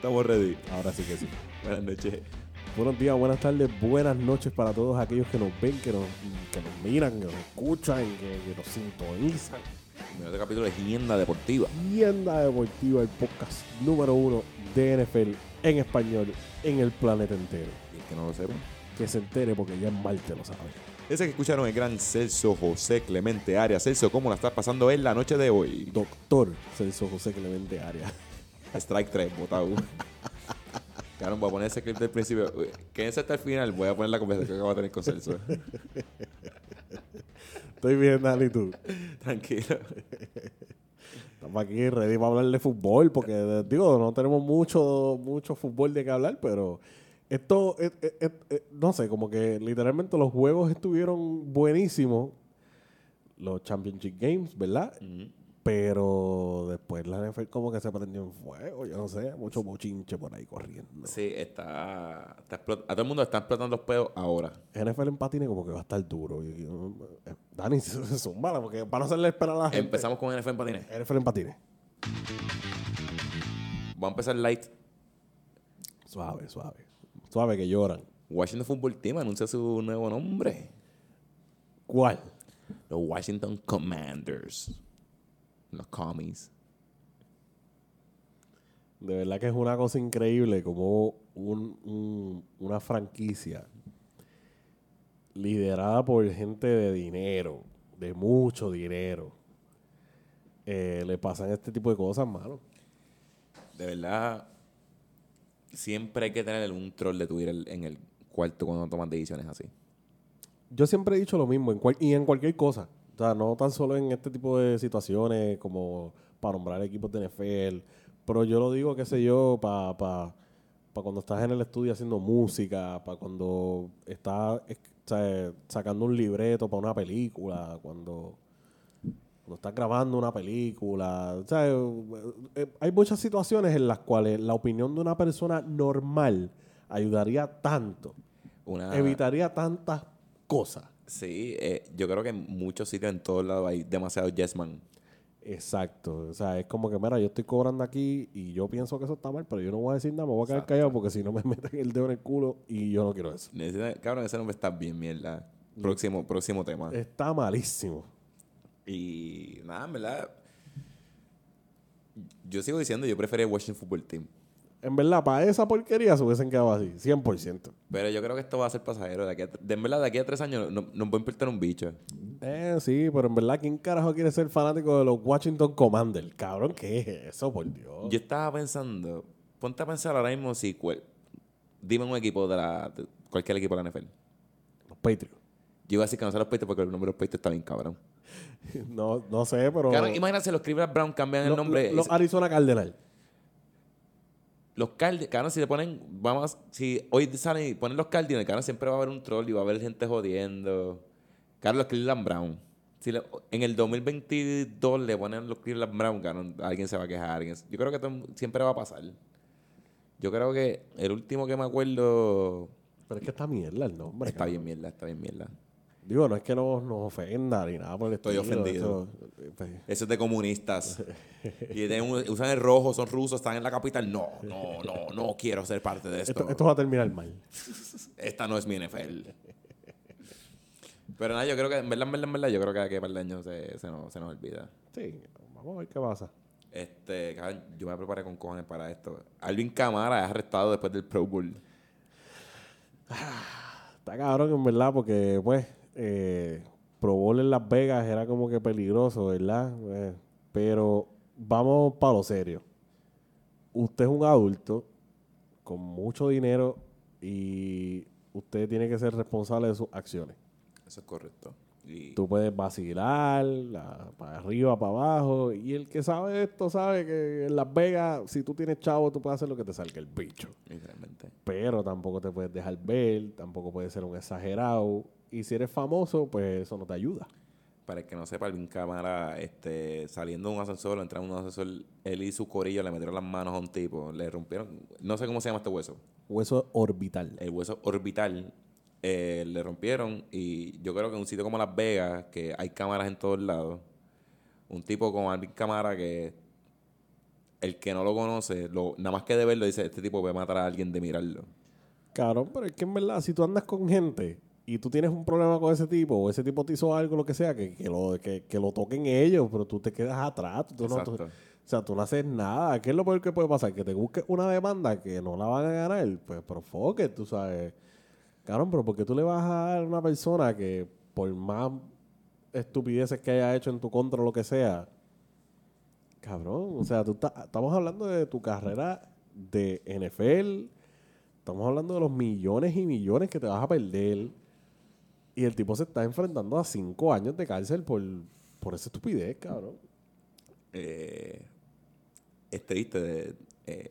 Estamos ready. Ahora sí que sí. Buenas noches. Buenos días, buenas tardes, buenas noches para todos aquellos que nos ven, que nos, que nos miran, que nos escuchan, que, que nos sintonizan. Este capítulo de Gienda Deportiva. Tienda Deportiva, el podcast número uno de NFL en español en el planeta entero. Y el que no lo sepa. Que se entere porque ya en Marte lo sabe. Ese que escucharon el gran Celso José Clemente Arias. Celso, ¿cómo la estás pasando en la noche de hoy? Doctor Celso José Clemente Arias. Strike 3, botado. Claro, voy a poner ese clip del principio. Quédense hasta el final. Voy a poner la conversación que voy a tener con Celso. Estoy bien, Dani, tú. Tranquilo. Estamos aquí ready para hablar de fútbol, porque eh, digo, no tenemos mucho, mucho fútbol de qué hablar, pero esto, eh, eh, no sé, como que literalmente los juegos estuvieron buenísimos, los Championship Games, ¿verdad? Pero después la NFL como que se prendió en fuego, yo no sé, mucho bochinche por ahí corriendo. Sí, está, está explot- A todo el mundo está explotando los pedos ahora. NFL en patines como que va a estar duro. Eh, Dani, zúmbala, porque para no hacerle esperar a la gente. Empezamos con NFL en patines. NFL en patines. Vamos a empezar light. Suave, suave. Suave que lloran. Washington Football Team anuncia su nuevo nombre. ¿Cuál? Los Washington Commanders. Los commies. De verdad que es una cosa increíble como un- un- una franquicia liderada por gente de dinero, de mucho dinero, eh, le pasan este tipo de cosas, mano. De verdad, siempre hay que tener un troll de Twitter en el cuarto cuando toman decisiones así. Yo siempre he dicho lo mismo, en cual- y en cualquier cosa. O sea, no tan solo en este tipo de situaciones como para nombrar equipos de NFL, pero yo lo digo, qué sé yo, para pa, pa cuando estás en el estudio haciendo música, para cuando estás sacando un libreto para una película, cuando, cuando estás grabando una película. O sea, eh, eh, hay muchas situaciones en las cuales la opinión de una persona normal ayudaría tanto, Una, evitaría tantas cosas. Sí, eh, yo creo que en muchos sitios, en todos lados, hay demasiado yes man. Exacto. O sea, es como que, mira, yo estoy cobrando aquí y yo pienso que eso está mal, pero yo no voy a decir nada, me voy a quedar callado porque si no me meten el dedo en el culo y yo no quiero eso. Necesita- Cabrón, ese nombre está bien mierda. Próximo, próximo tema. Está malísimo. Y nada, en verdad. Yo sigo diciendo, yo prefería Washington Football Team. En verdad, para esa porquería se hubiesen quedado así, 100%. Pero yo creo que esto va a ser pasajero. De, aquí a- de en verdad, de aquí a tres años no, nos va a importar un bicho. Eh, sí, pero en verdad, ¿quién carajo quiere ser fanático de los Washington Commanders? Cabrón, ¿qué es eso, por Dios? Yo estaba pensando, ponte a pensar ahora mismo si cual- dime un equipo de la de cualquier equipo de la NFL. Los Patriots. Yo iba a decir que no son los Patriots porque el nombre de los Patriots está bien cabrón. No, no sé, pero... Cabrón, imagínate los Cleveland Brown cambian el nombre. lo- los Arizona Cardenal. Los Cardinals, si le ponen, vamos, si hoy salen y ponen los Cardinals, siempre va a haber un troll y va a haber gente jodiendo. Carlos Cleveland Brown. Si le- en el 2022 le ponen los Cleveland Brown, cabrón, alguien se va a quejar. alguien- yo creo que todo- siempre va a pasar. Yo creo que el último que me acuerdo Pero es que está mierda el nombre. está cabrón. bien mierda, está bien mierda. Digo, no es que nos, nos ofenda ni nada por el Estoy estilo, ofendido. esto- pues, Eso es de comunistas. y un- usan el rojo, son rusos, están en la capital. No, no, no, no quiero ser parte de esto. esto, esto va a terminar mal. Esta no es mi NFL. Pero nada, yo creo que, en verdad, en verdad, en verdad, yo creo que aquí par de años se, se, nos, se nos olvida. Sí, vamos a ver qué pasa. Este, yo me preparé con cojones para esto. Alvin Camara es arrestado después del Pro Bowl. Está cabrón, en verdad, porque, pues, eh, Pro Bowl en Las Vegas era como que peligroso, ¿verdad? Eh, pero vamos para lo serio. Usted es un adulto con mucho dinero y usted tiene que ser responsable de sus acciones. Eso es correcto. Y Tú puedes vacilar la- para arriba, para abajo. Y el que sabe esto sabe que en Las Vegas, si tú tienes chavo, tú puedes hacer lo que te salga el bicho. literalmente. Pero tampoco te puedes dejar ver, tampoco puedes ser un exagerado. Y si eres famoso, pues eso no te ayuda. Para el que no sepa, Alvin Camara, este, saliendo de un ascensor, entrando en un ascensor, él y su corillo le metieron las manos a un tipo, le rompieron, no sé cómo se llama este hueso, Hueso orbital. el hueso orbital, eh, le rompieron y yo creo que en un sitio como Las Vegas, que hay cámaras en todos lados, un tipo como Alvin Camara que el que no lo conoce, lo, nada más que de verlo, dice, este tipo puede matar a alguien de mirarlo. Cabrón, pero es que en verdad, si tú andas con gente y tú tienes un problema con ese tipo, o ese tipo te hizo algo, lo que sea, que, que lo, que, que lo toquen ellos, pero tú te quedas atrás. Tú no, tú- o sea, tú no haces nada. ¿Qué es lo peor que puede pasar? Que te busques una demanda que no la van a ganar. Pues, pero it, tú sabes. Cabrón, pero porque tú le vas a dar a una persona que por más estupideces que haya hecho en tu contra o lo que sea, cabrón, o sea, tú estás- estamos hablando de tu carrera de NFL, estamos hablando de los millones y millones que te vas a perder y el tipo se está enfrentando a cinco años de cárcel por, por esa estupidez, cabrón. Eh, es triste. de- eh,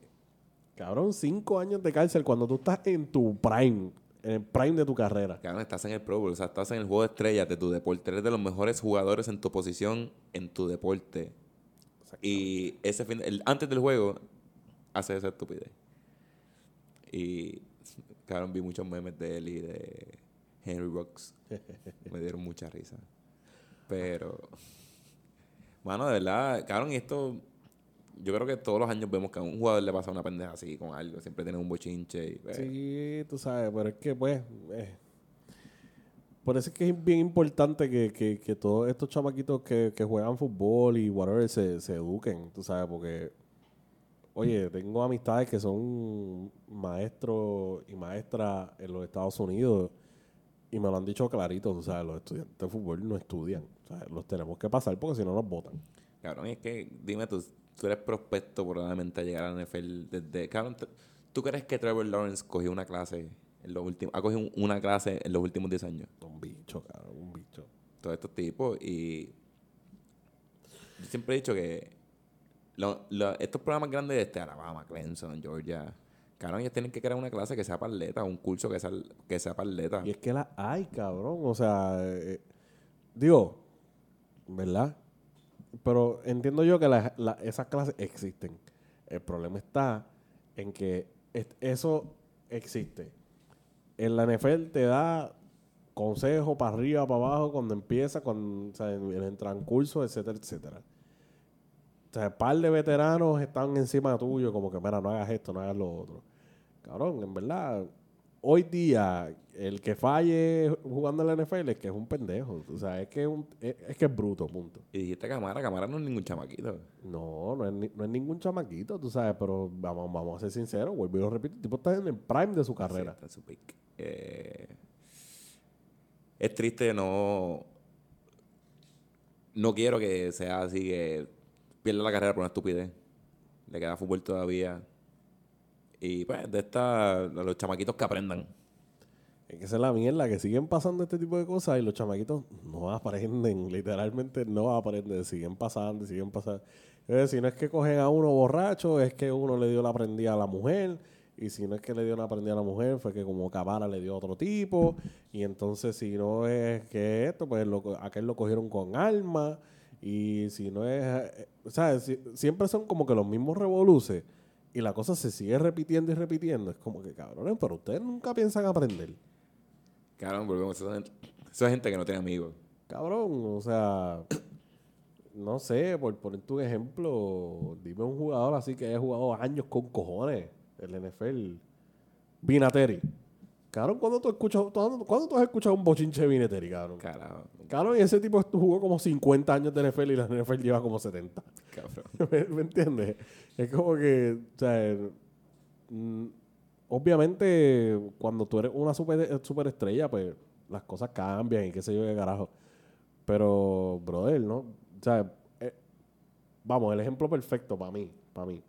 Cabrón, cinco años de cárcel cuando tú estás en tu prime, en el prime de tu carrera. cabrón, estás en el Pro Bowl, o sea, estás en el juego de estrellas de tu deporte. Eres de los mejores jugadores en tu posición en tu deporte. Y ese fin, el, antes del juego, hace esa estupidez. Y, cabrón, vi muchos memes de él y de Henry Rocks. Me dieron mucha risa. Pero, mano, de verdad, cabrón, esto, yo creo que todos los años vemos que a un jugador le pasa una pendeja así con algo. Siempre tiene un bochinche. Y, pues, Sí, tú sabes, pero es que pues... eh, por eso es que es bien importante que, que, que todos estos chamaquitos que, que juegan fútbol y whatever se, se eduquen, tú sabes, porque... Oye, tengo amistades que son maestros y maestras en los Estados Unidos y me lo han dicho clarito, tú sabes, los estudiantes de fútbol no estudian, o sea, los tenemos que pasar porque si no nos votan. Cabrón, es que, dime tú, tú eres prospecto probablemente a llegar a la NFL desde... Cabrón, ¿tú crees que Trevor Lawrence cogió una clase en los últimos... Ha cogido un- una clase en los últimos 10 años? Un bicho, cabrón, un bicho. Todos estos tipos y... Yo siempre he dicho que lo- lo- estos programas grandes de este Alabama, Clemson, Georgia... Cabrón, ellos tienen que crear una clase que sea parleta, un curso que sea, que sea parleta. Y es que la hay, cabrón. O sea, eh, digo, ¿verdad? Pero entiendo yo que la- esas clases existen. El problema está en que es- eso existe. En la NFL te da consejo para arriba, para abajo, cuando empieza, cuando, o sea, en, etcétera, etcétera. O sea, un par de veteranos están encima tuyo, como que, mira, no hagas esto, no hagas lo otro. Cabrón, en verdad, hoy día, el que falle jugando en la NFL es que es un pendejo. O sea, es que es, un- es, es que es bruto, punto. Y dijiste Camara, Camara no es ningún chamaquito. No, no es, ni- no es ningún chamaquito, tú sabes, pero vamos, vamos a ser sinceros, vuelvo y lo repito, el tipo está en el prime de su carrera. Sí, está en su pick. Eh, es triste, no. No quiero que sea así que pierda la carrera por una estupidez. Le queda fútbol todavía. Y pues, de esta, los chamaquitos que aprendan. Es que esa es la mierda, que siguen pasando este tipo de cosas y los chamaquitos no aprenden, literalmente no aprenden, siguen pasando siguen pasando. Es decir, no es que cogen a uno borracho, es que uno le dio la prendida a la mujer, y si no es que le dio la prendida a la mujer, fue que como Cabana le dio a otro tipo, y entonces si no es que esto, pues lo, aquel lo cogieron con alma, y si no es, eh, o sea, si- siempre son como que los mismos revoluces, y la cosa se sigue repitiendo y repitiendo, es como que cabrones, pero ustedes nunca piensan aprender. Cabrón, volvemos. Esa gente, esa es gente que no tiene amigos. Cabrón, o sea, no sé, por poner tu ejemplo, dime un jugador así que haya jugado años con cojones el NFL. Vinateri. Cabrón, ¿cuándo tú, escuchas, ¿cuándo, cuándo tú has escuchado un bochinche de Vinateri, cabrón? Carajo. Cabrón, y ese tipo jugó como 50 años de NFL y la NFL lleva como 70. Cabrón. ¿Me, me entiendes? Es como que, o sea, mm, obviamente cuando tú eres una super, superestrella, pues las cosas cambian y qué sé yo qué carajo. Pero, brother, ¿no? O sea, eh, vamos, el ejemplo perfecto para mí, para mí.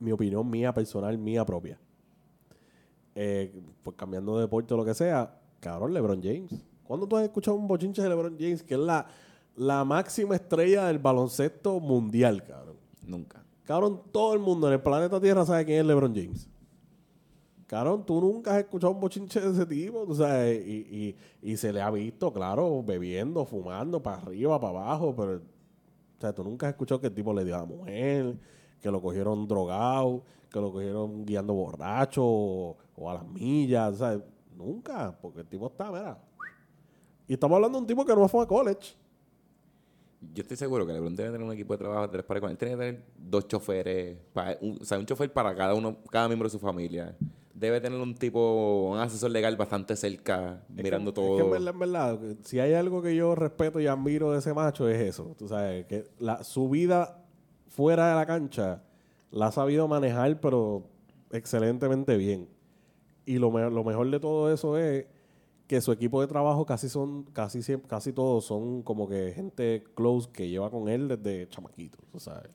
Mi opinión mía, personal, mía propia. Eh, pues cambiando de deporte o lo que sea, cabrón, LeBron James. ¿Cuándo tú has escuchado un bochinche de LeBron James, que es la, la máxima estrella del baloncesto mundial, cabrón? Nunca. Cabrón, todo el mundo en el planeta Tierra sabe quién es LeBron James. Cabrón, tú nunca has escuchado un bochinche de ese tipo, tú sabes, y, y, y se le ha visto, claro, bebiendo, fumando, para arriba, para abajo, pero, o sea, tú nunca has escuchado que el tipo le dio a la mujer, que lo cogieron drogado, que lo cogieron guiando borracho o, o a las millas, ¿sabes? Nunca, porque el tipo está, mira. Y estamos hablando de un tipo que no fue a college. Yo estoy seguro que LeBron debe tener un equipo de trabajo de tres para Él tiene que tener dos choferes, para, un- o sea, un chofer para cada uno, cada miembro de su familia. Debe tener un tipo, un asesor legal bastante cerca, Es mirando que, todo. Es que en verdad, en verdad, si hay algo que yo respeto y admiro de ese macho es eso. Tú sabes, que la, su vida fuera de la cancha la ha sabido manejar, pero excelentemente bien. Y lo, me- lo mejor de todo eso es que su equipo de trabajo casi son, casi siempre, casi todos son como que gente close que lleva con él desde chamaquito, sabes.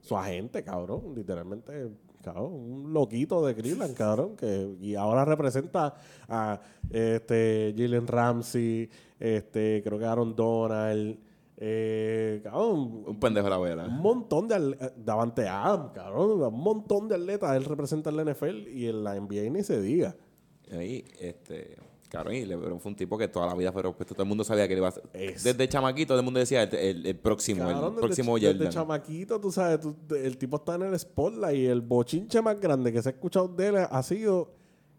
Su agente, cabrón, literalmente, cabrón, un loquito de Cleveland, cabrón, que y ahora representa a este Jalen Ramsey, este, creo que Aaron Donald, eh, cabrón, un pendejo la vela. un montón de atletas, Davante Adams, cabrón, un montón de atletas, él representa en la NFL y en la NBA ni se diga. Ahí, este, cabrón, y LeBron fue un tipo que toda la vida fue respeto. Todo el mundo sabía que él iba a. Es- Desde chamaquito, todo el mundo decía el, el- el próximo, Cabrón, el desde próximo ch- desde, Jordan. chamaquito, tú sabes, tú- el tipo está en el spotlight y el bochinche más grande que se ha escuchado de él ha sido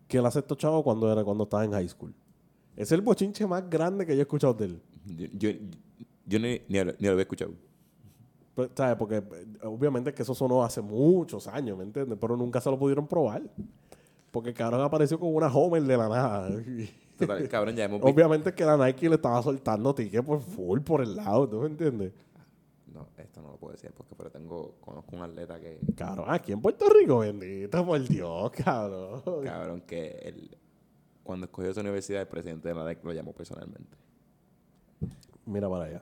que él hace estos chavos cuando, era, cuando estaba en high school. Es el bochinche más grande que yo he escuchado de él. Yo, yo, yo ni, ni, ni lo había escuchado. Pues, ¿sabes? Porque eh, obviamente que eso sonó hace muchos años, ¿me entiendes? Pero nunca se lo pudieron probar. Porque el cabrón apareció con una Homer de la nada. Total, cabrón, ya hemos. Obviamente que la Nike le estaba soltando tickets por full por el lado, ¿tú me entiendes? No, esto no lo puedo decir porque pero tengo, conozco un atleta que, Cabrón, aquí en Puerto Rico, bendito por Dios, cabrón. cabrón, que él, cuando escogió su universidad, el presidente de la LEC lo llamó personalmente. Mira para allá.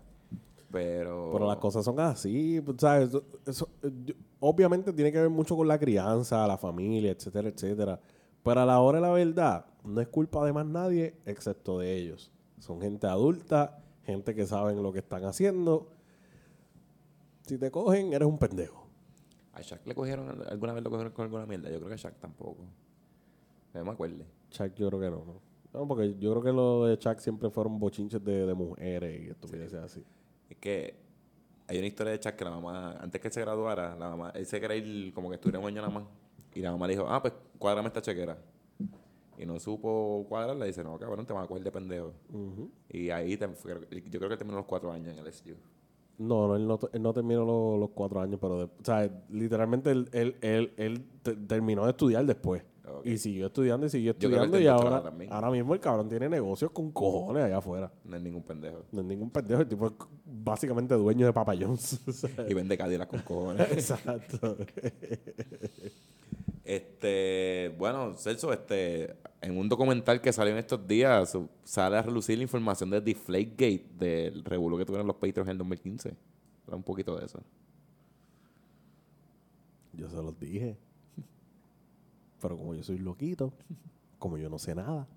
Pero. Pero las cosas son así, pues, ¿sabes? Eso- eso, eh, obviamente tiene que ver mucho con la crianza, la familia, etcétera, etcétera. Pero a la hora de la verdad, no es culpa de más nadie excepto de ellos. Son gente adulta, gente que saben lo que están haciendo. Si te cogen, eres un pendejo. ¿A Shaq le cogieron, alguna vez lo cogieron con alguna mierda? Yo creo que a Shaq tampoco. No me acuerdo. Chuck, yo creo que no, ¿no? No, porque yo creo que lo de Chuck siempre fueron bochinches de, de mujeres y estupideces así. Es que hay una historia de Chuck que la mamá, antes que se graduara, la mamá, él se quería ir como que estuviera un año nada más. Y la mamá le dijo, ah, pues cuádrame esta chequera. Y no supo cuadrarla y dice, no, cabrón, te van a coger de pendejo. Y ahí te- yo creo que terminó los cuatro años en el SU. No, no, él no, él no terminó los, los cuatro años, pero, de- o sea, literalmente él, él, él, él te- terminó de estudiar después. Y siguió estudiando y siguió estudiando y ahora, también. ahora mismo el cabrón tiene negocios con cojones allá afuera. No es ningún pendejo. No es ningún pendejo, el tipo es básicamente dueño de Papa John's. Y vende Cadillac con cojones. Exacto. Este, bueno, Celso, este, en un documental que salió en estos días, sale a relucir la información de Deflategate, del revuelo que tuvieron los Patriots en el 2015. Habla un poquito de eso. Yo se los dije. Pero como yo soy loquito, como yo no sé nada,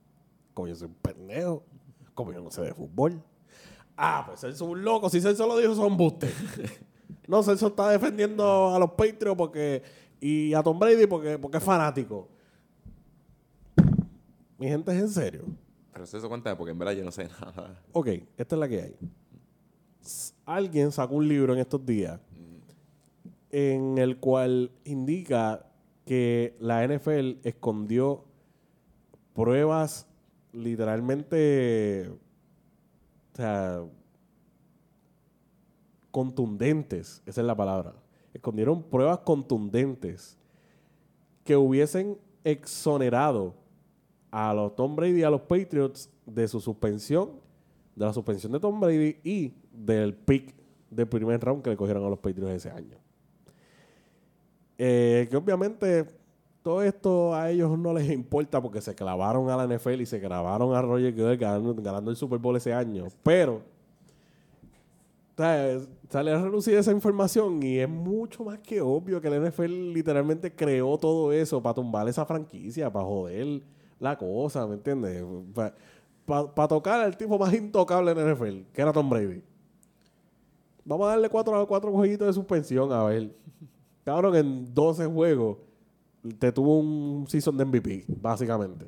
como yo soy un pendejo, como yo no sé de fútbol. Ah, pues Celso es un loco. Si Celso lo dijo, son buste. no, Celso está defendiendo a los Patriots porque, y a Tom Brady porque, porque es fanático. Mi gente es en serio. Pero Celso, cuéntame, porque en verdad yo no sé nada. Ok, esta es la que hay. Alguien sacó un libro en estos días en el cual indica que la NFL escondió pruebas literalmente, contundentes, esa es la palabra. Escondieron pruebas contundentes que hubiesen exonerado a los Tom Brady y a los Patriots de su suspensión, de la suspensión de Tom Brady y del pick del primer round que le cogieron a los Patriots ese año. Eh, que obviamente todo esto a ellos no les importa porque se clavaron a la NFL y se clavaron a Roger Goodell ganando, el Super Bowl ese año. Pero sale a relucir esa información y es mucho más que obvio que la NFL literalmente creó todo eso para tumbar esa franquicia, para joder la cosa, ¿me entiendes? Para tocar al tipo más intocable en la NFL, que era Tom Brady. Vamos a darle cuatro, cuatro de suspensión, a ver. Cabrón, en 12 juegos te tuvo un season de MVP, básicamente.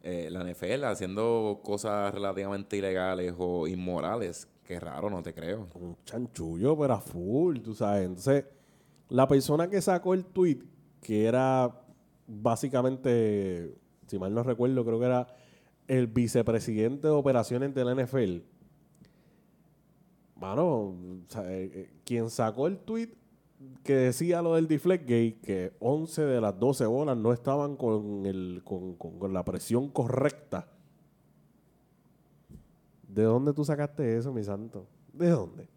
Eh, la NFL haciendo cosas relativamente ilegales o inmorales. Qué raro, no te creo. un chanchullo, pero a full, tú sabes. Entonces, la persona que sacó el tweet, que era básicamente, si mal no recuerdo, creo que era el vicepresidente de operaciones de la NFL. mano, o sea, eh, eh, quien sacó el tweet que decía lo del Deflectgate, que 11 de las 12 bolas no estaban con, el, con, con- con la presión correcta. ¿De dónde tú sacaste eso, mi santo? ¿De dónde?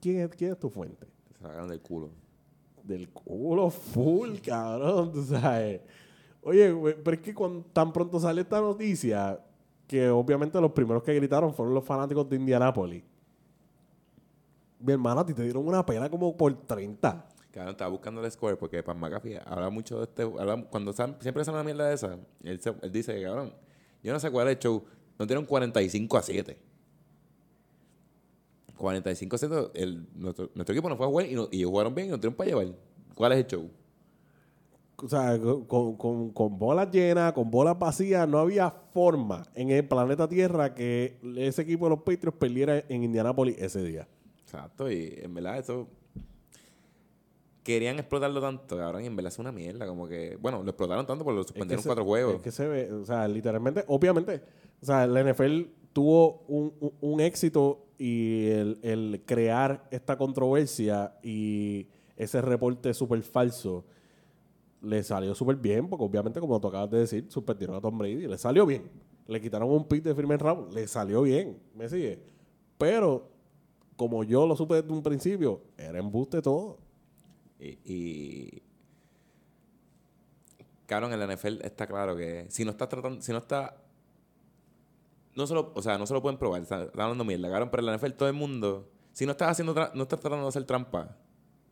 ¿Quién es, quién es tu fuente? Se sacaron del culo. Del culo full, cabrón, tú sabes. Oye, pero es que cuando tan pronto sale esta noticia, que obviamente los primeros que gritaron fueron los fanáticos de Indianápolis. Mi hermano, a ti te dieron una pena como por 30. Cabrón, estaba buscando el score porque Pan McAfee habla mucho de este. habla- cuando sal- siempre sale una mierda de esa, él, se- él dice, cabrón, yo no sé cuál es el show. No tienen 45 a 7. 45 a 7. El, nuestro, nuestro equipo no fue a jugar y, no- y ellos jugaron bien y nos dieron para llevar. ¿Cuál es el show? O sea, con, con- con bolas llenas, con bolas vacías, no había forma en el planeta Tierra que ese equipo de los Patriots perdiera en Indianápolis ese día. Exacto, y en verdad eso. Querían explotarlo tanto, cabrón, y en verdad es una mierda. Como que, bueno, lo explotaron tanto porque lo Es que suspendieron se- cuatro juegos. Es que se ve, o sea, literalmente, obviamente, o sea, la NFL tuvo un, un- un éxito y el, el crear esta controversia y ese reporte súper falso le salió súper bien, porque obviamente, como tú acabas de decir, suspendieron a Tom Brady, le salió bien. Le quitaron un pick de firme round, le salió bien, ¿me sigue? Pero, como yo lo supe desde un principio, era embuste todo. Y, y cabrón, en la NFL está claro que si no está tratando, si no está no solo, o sea, no se lo pueden probar, está, está hablando mierda, cabrón, pero en la NFL todo el mundo, si no estás haciendo no estás tratando de hacer trampa,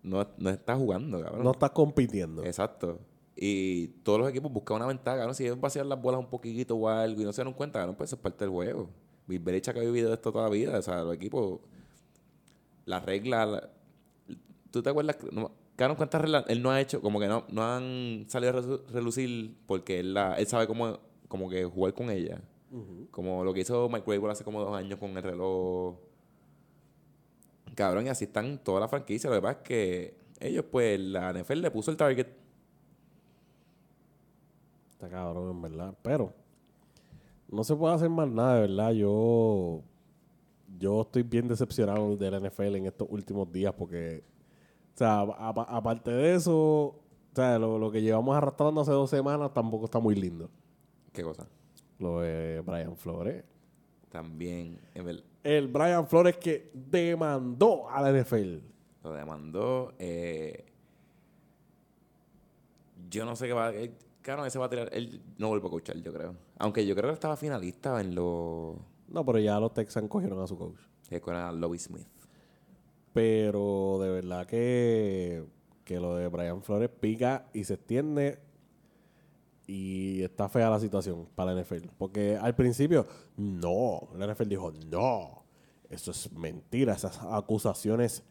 no, no estás jugando, cabrón. No estás compitiendo. Exacto. Y todos los equipos buscan una ventaja, cabrón. Si ellos vacian las bolas un poquito o algo y no se dan cuenta, cabrón, pues eso es parte del juego. Bill Belichick ha vivido esto toda la vida. O sea, los equipos, las la- ¿Tú te acuerdas? No, ¿cuántas reglas él no ha hecho? Como que no, no han salido a relucir porque él, la- él sabe cómo como que jugar con ella. Como lo que hizo Mike Vrabel hace como dos años con el reloj. Cabrón, y así están toda la franquicia. Lo que pasa es que ellos, pues, la NFL le puso el target. Está cabrón, en verdad. Pero no se puede hacer más nada, de verdad. Yo, yo estoy bien decepcionado de la NFL en estos últimos días porque, o sea, apa- aparte de eso, o sea, lo, lo que llevamos arrastrando hace dos semanas tampoco está muy lindo. ¿Qué cosa? Lo de Brian Flores. También, en ver- El Brian Flores que demandó a la NFL. lo demandó. eh, yo no sé qué va a... él- Cabrón, ese va a tirar... Él no vuelve a coachar, yo creo. Aunque yo creo que estaba finalista en los... No, pero ya los Texans cogieron a su coach. Que era Lobby Smith. Pero de verdad que, que lo de Brian Flores pica y se extiende y está fea la situación para la NFL. Porque al principio, no, la NFL dijo, no, eso es mentira, esas acusaciones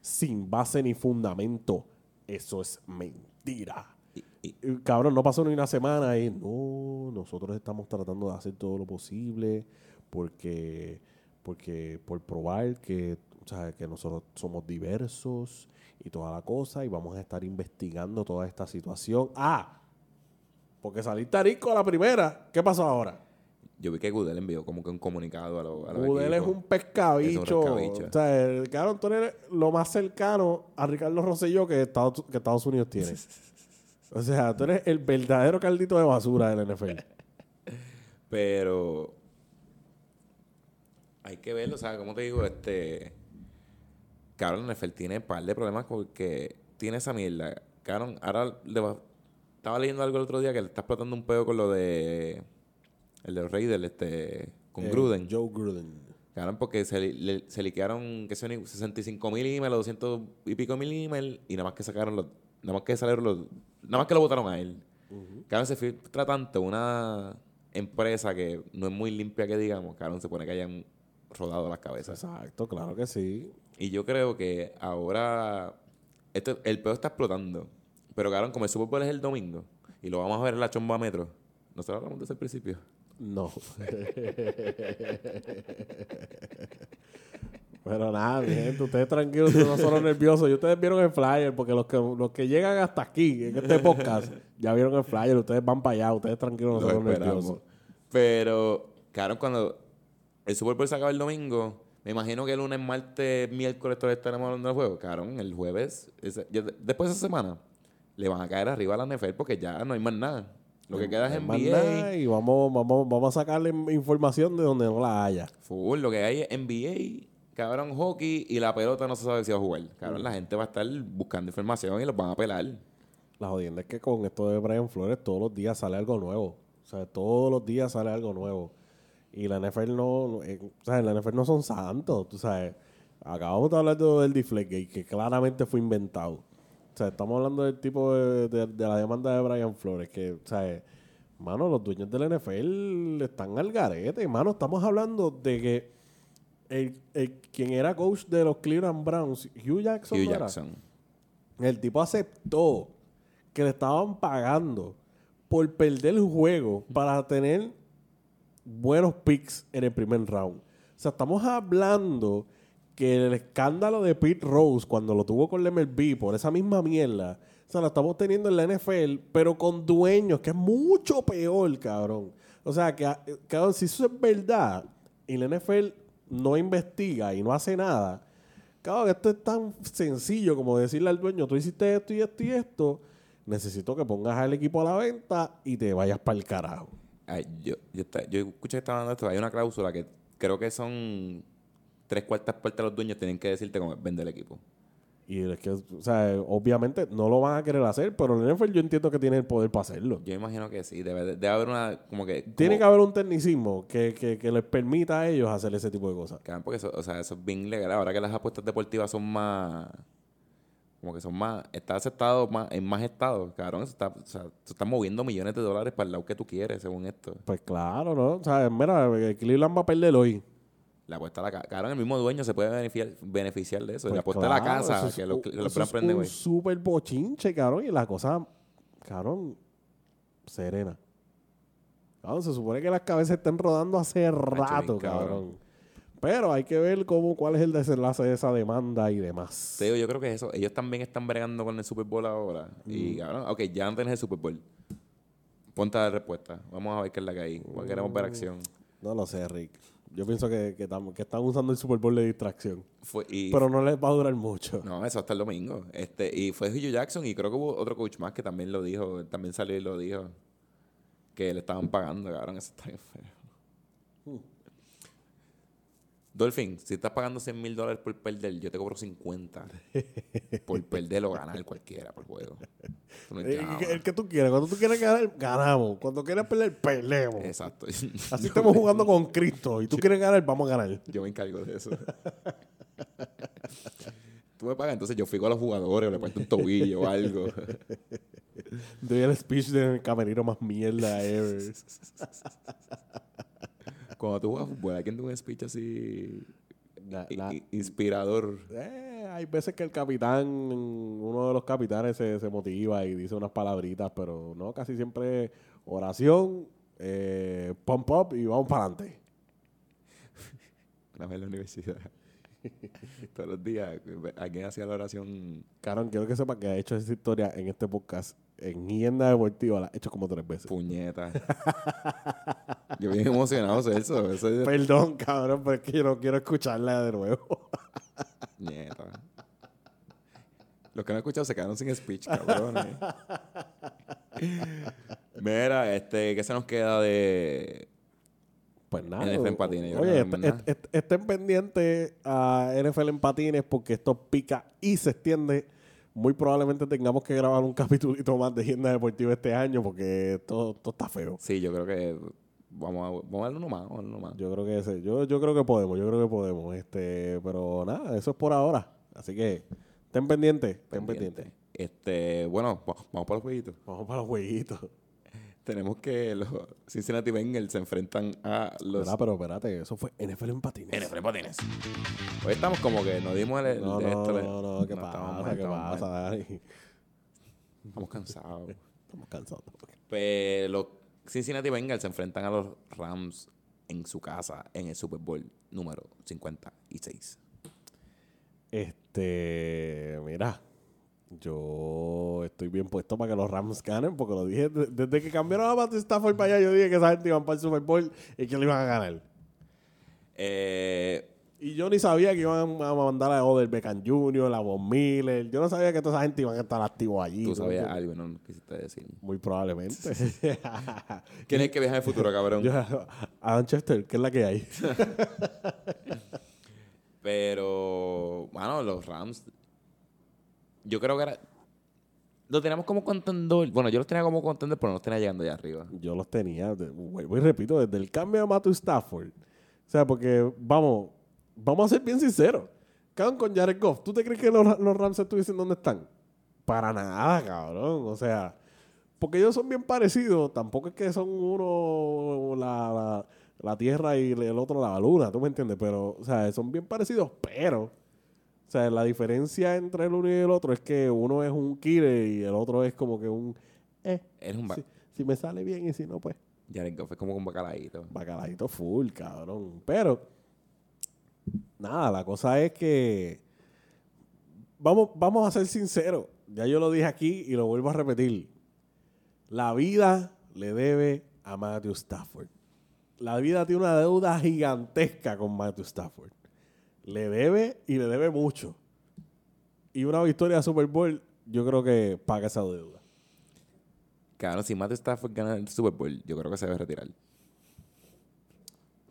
sin base ni fundamento, eso es mentira. Y, y- Y, Cabrón, no pasó ni una semana y no, nosotros estamos tratando de hacer todo lo posible porque, porque por probar que, o sea, que nosotros somos diversos y toda la cosa y vamos a estar investigando toda esta situación. Ah, porque saliste arisco a la primera. ¿Qué pasó ahora? yo vi que Goodell envió como que un comunicado a los a los Udel es un pescabicho. Es. O sea, el, cabrón, tú eres lo más cercano a Ricardo Rosselló que Estados, que Estados Unidos tiene. O sea, tú eres el verdadero caldito de basura del NFL. Pero... Hay que verlo, o sea, como te digo, este... Cabrón, NFL tiene un par de problemas porque tiene esa mierda. Cabrón, ahora le va- Estaba leyendo algo el otro día que le está explotando un pedo con lo de... El de los Raiders, este... Con Eh, Gruden. Joe Gruden. Cabrón, porque se, le- se liquearon, que son 65 mil emails, 200 y pico mil emails, y nada más que sacaron los, nada más que salieron los, nada más que lo votaron a él. Cabrón, se filtra tanto una empresa que no es muy limpia que digamos, cabrón, se pone que hayan rodado las cabezas. Exacto, claro que sí. Y yo creo que ahora, esto, el pedo está explotando, pero cabrón, como el Super Bowl es el domingo, y lo vamos a ver en la chomba metro, nosotros hablamos de eso al principio. No. Pero nada, mi gente, ustedes tranquilos, no son nerviosos. Y ustedes vieron el flyer, porque los que, los que llegan hasta aquí, en este podcast, ya vieron el flyer, ustedes van para allá, ustedes tranquilos, no Lo son esperamos. nerviosos. Pero, claro, cuando el Super Bowl se acaba el domingo, Me imagino que el lunes, martes, miércoles todavía estaremos hablando del juego. Cabrón, el jueves, ese- ya de- después de esa semana, le van a caer arriba a la NFL porque ya no hay más nada. Lo que queda es NBA. Y vamos, vamos, vamos a sacarle información de donde no la haya. Fútbol, lo que hay es NBA, cabrón, hockey y la pelota no se sabe si va a jugar. Cabrón, la gente va a estar buscando información y los van a pelar. La jodienda es que con esto de Brian Flores todos los días sale algo nuevo. O sea, todos los días sale algo nuevo. Y la NFL no, no, eh, o sea, la NFL no son santos, tú sabes. Acabamos de hablar de- del Deflategate, que claramente fue inventado. O sea, estamos hablando del tipo de, de- de la demanda de Brian Flores, que, o sea, mano, los dueños del NFL están al garete, mano. Estamos hablando de que el, el- quien era coach de los Cleveland Browns, Hugh Jackson, Hugh. Jackson. El tipo aceptó que le estaban pagando por perder el juego para tener buenos picks en el primer round. O sea, estamos hablando que el escándalo de Pete Rose cuando lo tuvo con el MLB por esa misma mierda, o sea, lo estamos teniendo en la NFL, pero con dueños, que es mucho peor, cabrón. O sea, que, cabrón, si eso es verdad y la NFL no investiga y no hace nada, Cabrón, esto es tan sencillo como decirle al dueño, tú hiciste esto y esto y esto, necesito que pongas al equipo a la venta y te vayas para el carajo. Yo, yo, está- yo escuché que estaban hablando de esto. Hay una cláusula que creo que son tres cuartas partes de los dueños tienen que decirte cómo vende el equipo. Y es que, o sea, obviamente no lo van a querer hacer, pero el NFL yo entiendo que tiene el poder para hacerlo. Yo imagino que sí. Debe, de- debe haber una. Como que. Tiene que haber un tecnicismo que, que, que les permita a ellos hacer ese tipo de cosas. Cabrón, porque eso, o sea, eso es bien legal. Ahora que las apuestas deportivas son más. Como que son más. Está aceptado más, en más estados. Cabrón, eso está, o sea, se están moviendo millones de dólares para el lado que tú quieres, según esto. Pues claro, ¿no? O sea, mira, el Cleveland va a perder hoy. La apuesta a la casa. Cabrón, el mismo dueño se puede beneficiar, beneficiar de eso. Pues la apuesta a la casa, es que que los eso es un súper bochinche, cabrón, y la cosa, cabrón, serena. Cabrón, se supone que las cabezas estén rodando hace rato, bien, cabrón. cabrón. Pero hay que ver cómo, cuál es el desenlace de esa demanda y demás. Te digo, yo creo que es eso. Ellos también están bregando con el Super Bowl ahora. Y, cabrón, ok, ya tenés el Super Bowl. Ponte la respuesta. Vamos a ver qué es la que hay. Igual queremos ver acción. No lo sé, Rick. Yo pienso que, que, están usando el Super Bowl de distracción. Fue, y, Pero no les va a durar mucho. No, eso hasta el domingo. Este, y fue Hugh Jackson y creo que hubo otro coach más que también lo dijo. él También salió y lo dijo. Que le estaban pagando, cabrón. Eso está bien feo. Dolphin, si estás pagando 100 mil dólares por perder, yo te cobro 50 por perder o ganar cualquiera por juego. No Eh. El, el que tú quieras. Cuando tú quieres ganar, ganamos. Cuando quieres perder, perdemos. Exacto. Así estamos jugando con Cristo. Y tú quieres ganar, vamos a ganar. Yo me encargo de eso. Tú me pagas, entonces yo fijo a los jugadores o le puesto un tobillo o algo. Doy el speech del camerino más mierda ever. Cuando tú juegas fútbol, ¿alguien da un speech así inspirador? eh, hay veces que el capitán, uno de los capitanes se, se motiva y dice unas palabritas, pero no, casi siempre oración, eh, pump up y vamos para adelante. Una vez en la universidad. Todos los días, alguien hacía la oración. Cabrón, quiero que sepa que ha hecho esa historia en este podcast, en Hienda Deportiva, la ha hecho como tres veces. Puñeta. yo bien emocionado, Celso. Eso es Perdón, cabrón, pero es que yo no quiero escucharla de nuevo. puñeta. Los que no han escuchado se quedaron sin speech, cabrones. Mira, este, ¿qué se nos queda de Pues nada. NFL en patines, Oye, est- est- est- estén pendientes a NFL en patines porque esto pica y se extiende. Muy probablemente tengamos que grabar un capítulito más de Agenda Deportiva este año porque todo, todo está feo. Sí, yo creo que vamos a, vamos a darle uno más, vamos a darle uno más. Yo creo que ese, yo, yo creo que podemos, yo creo que podemos. Este, pero nada, eso es por ahora. Así que estén pendientes, estén Pendiente. pendientes. Este, bueno, va- vamos para los jueguitos. Vamos para los jueguitos. Tenemos que los Cincinnati Bengals se enfrentan a los Espera, pero espérate, eso fue NFL en patines. NFL Patines. Hoy estamos como que nos dimos el, el No, de no, esto. no, no, ¿qué no, estamos pasa? mal, ¿Qué estamos mal. pasa, Dani? Estamos cansados. Estamos cansados. Pues los Cincinnati Bengals se enfrentan a los Rams en su casa en el Super Bowl número 56. Este, mira, yo estoy bien puesto para que los Rams ganen, porque lo dije de- desde que cambiaron a Matthew Stafford para allá, yo dije que esa gente iban para el Super Bowl y que lo iban a ganar. Eh, Y yo ni sabía que iban a mandar a Oder Beckham Jr., a Von Miller. Yo no sabía que toda esa gente iban a estar activos allí. Tú ¿no? sabías algo y no quisiste decir. Muy probablemente. ¿Quién es el que viaja el futuro, cabrón? Yo- Adam Chester, ¿qué es la que hay? Pero, bueno, los Rams. Yo creo que era. Lo teníamos como contendor. Bueno, yo los tenía como contendor, pero no los tenía llegando allá arriba. Yo los tenía, vuelvo y repito, desde el cambio de Matthew Stafford. O sea, porque, vamos, vamos a ser bien sinceros. Cabrón, con Jared Goff, ¿tú te crees que los, los Rams estuviesen donde están? Para nada, cabrón. O sea, porque ellos son bien parecidos. Tampoco es que son uno la, la- la tierra y el otro la luna, ¿tú me entiendes? Pero, o sea, son bien parecidos, pero... O sea, la diferencia entre el uno y el otro es que uno es un killer y el otro es como que un... Eh, Eres un si, si me sale bien y si no, pues Jared Goff es como un bacalaíto. bacalaíto full, cabrón. Pero, nada, la cosa es que vamos, vamos a ser sinceros. Ya yo lo dije aquí y lo vuelvo a repetir. La vida le debe a Matthew Stafford. La vida tiene una deuda gigantesca con Matthew Stafford. Le debe y le debe mucho. Y una victoria de Super Bowl, yo creo que paga esa deuda. Cabrón, si Matthew Stafford gana el Super Bowl, yo creo que se debe retirar.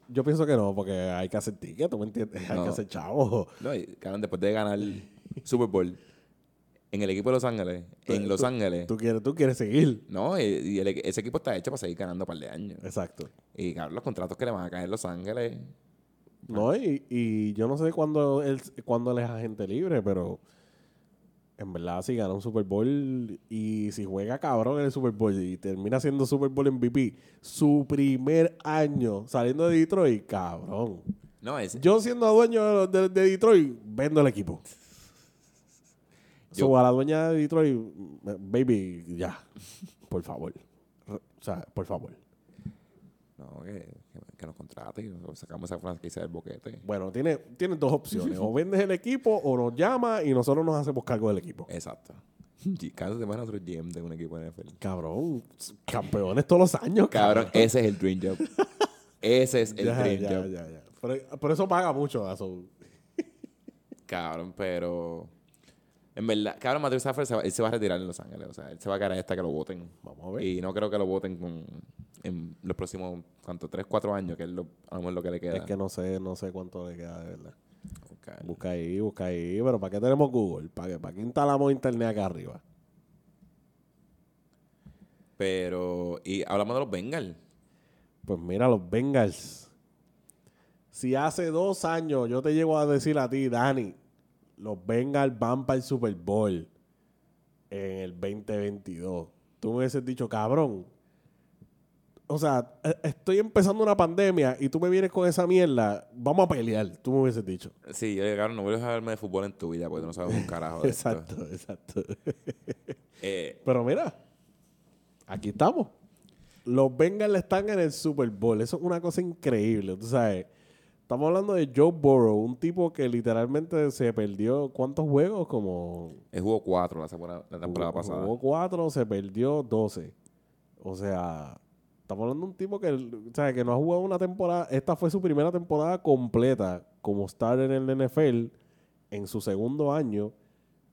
Yo pienso que no, porque hay que hacer ticket, ¿tú me entiendes? Hay No. que hacer chavo. No, y, cabrón, después de ganar el Super Bowl en el equipo de Los Ángeles, en Los Ángeles, Tú quieres, tú quieres seguir. no, y, y el- ese equipo está hecho para seguir ganando un par de años. Exacto. Y cabrón, los contratos que le van a caer en Los Ángeles, No, y, y yo no sé cuándo él, cuándo él es agente libre, pero en verdad si gana un Super Bowl y si juega cabrón en el Super Bowl y termina siendo Super Bowl MVP, su primer año saliendo de Detroit, cabrón. no, es, Yo siendo dueño de, de Detroit, vendo el equipo. Yo- So, a la dueña de Detroit, baby, ya, por favor. O sea, por favor. no, que, que, que nos contrate y sacamos esa franquicia del boquete. Bueno, tiene, tiene dos opciones. O vendes el equipo o nos llama y nosotros nos hacemos cargo del equipo. Exacto. Cada semana otro GM de un equipo de NFL. Cabrón, campeones todos los años, Cabrón, ese es el dream job. Ese es el Ya, dream ya, job. ya, ya. Pero, pero eso paga mucho, eso. Cabrón, pero. En verdad, cabrón, Matthew Stafford se va, él se va a retirar en Los Ángeles. O sea, él se va a quedar hasta que lo voten. Vamos a ver. Y no creo que lo voten con, en los próximos, ¿cuánto? ¿Tres, cuatro años? Que es lo, a lo mejor lo que le queda. Es que no sé, no sé cuánto le queda de verdad. Busca ahí, busca ahí. Pero ¿para qué tenemos Google? ¿Para qué, ¿Para qué instalamos internet acá arriba? Pero, y hablamos de los Bengals. Pues mira, los Bengals. Si hace dos años yo te llego a decir a ti, Dani, los Bengals van para el Super Bowl en el 2022, tú me hubieses dicho, cabrón. O sea, eh, estoy empezando una pandemia y tú me vienes con esa mierda, vamos a pelear, tú me hubieses dicho. Sí, yo, cabrón, no vuelves a verme de fútbol en tu vida porque tú no sabes un carajo de esto. Exacto, exacto. Eh, Pero mira, aquí estamos. Los Bengals están en el Super Bowl. Eso es una cosa increíble. Tú sabes, estamos hablando de Joe Burrow, un tipo que literalmente se perdió. ¿Cuántos juegos? Como. él jugó cuatro la, semana- la temporada jugó, pasada. jugó cuatro, se perdió 12. O sea, estamos hablando de un tipo que, o sea, que no ha jugado una temporada. Esta fue su primera temporada completa como starter en el NFL en su segundo año.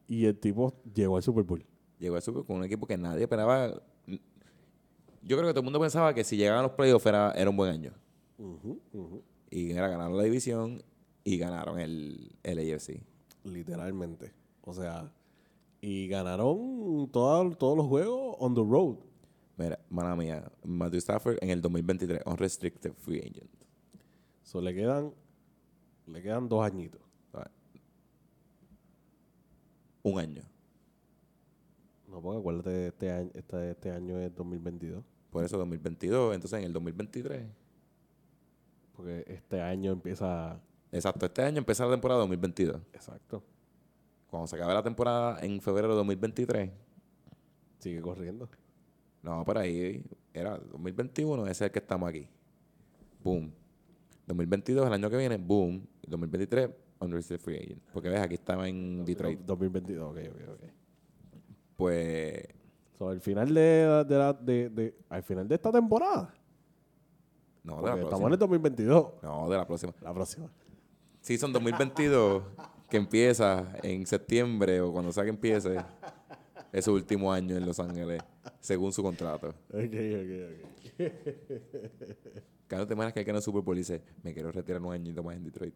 Y el tipo llegó al Super Bowl. Llegó al Super con un equipo que nadie esperaba. Yo creo que todo el mundo pensaba que si llegaban a los playoffs era, era un buen año. Ujú, ujú. Y era ganar la división y ganaron el, el AFC. Literalmente. O sea, y ganaron todo- todos los juegos on the road. Mira, mala mía, Matthew Stafford en el 2023, unrestricted free agent. So, le quedan, le quedan dos añitos. ¿sabes? Un año. No, porque acuérdate, este año, este, este año es 2022. Por eso 2022, entonces en el 2023. Porque este año empieza... Exacto, este año empieza la temporada 2022. Exacto. Cuando se acabe la temporada en febrero de 2023, Sigue corriendo. No, por ahí era 2021, ese es el que estamos aquí. Boom. 2022, el año que viene, boom. 2023, unrestricted free agent. Porque ves, aquí estaba en Detroit. 2022, ok, ok, ok. Pues So, al final de, de, la- de, de- al final de esta temporada. No, de la estamos en próxima. el 2022. No, de la próxima. La próxima. Season 2022, que empieza en septiembre o cuando sea que empiece, es su último año en Los Ángeles, según su contrato. Ok, ok, ok. Cada te imaginas que hay que el Super Bowl y dice, me quiero retirar un añito más en Detroit.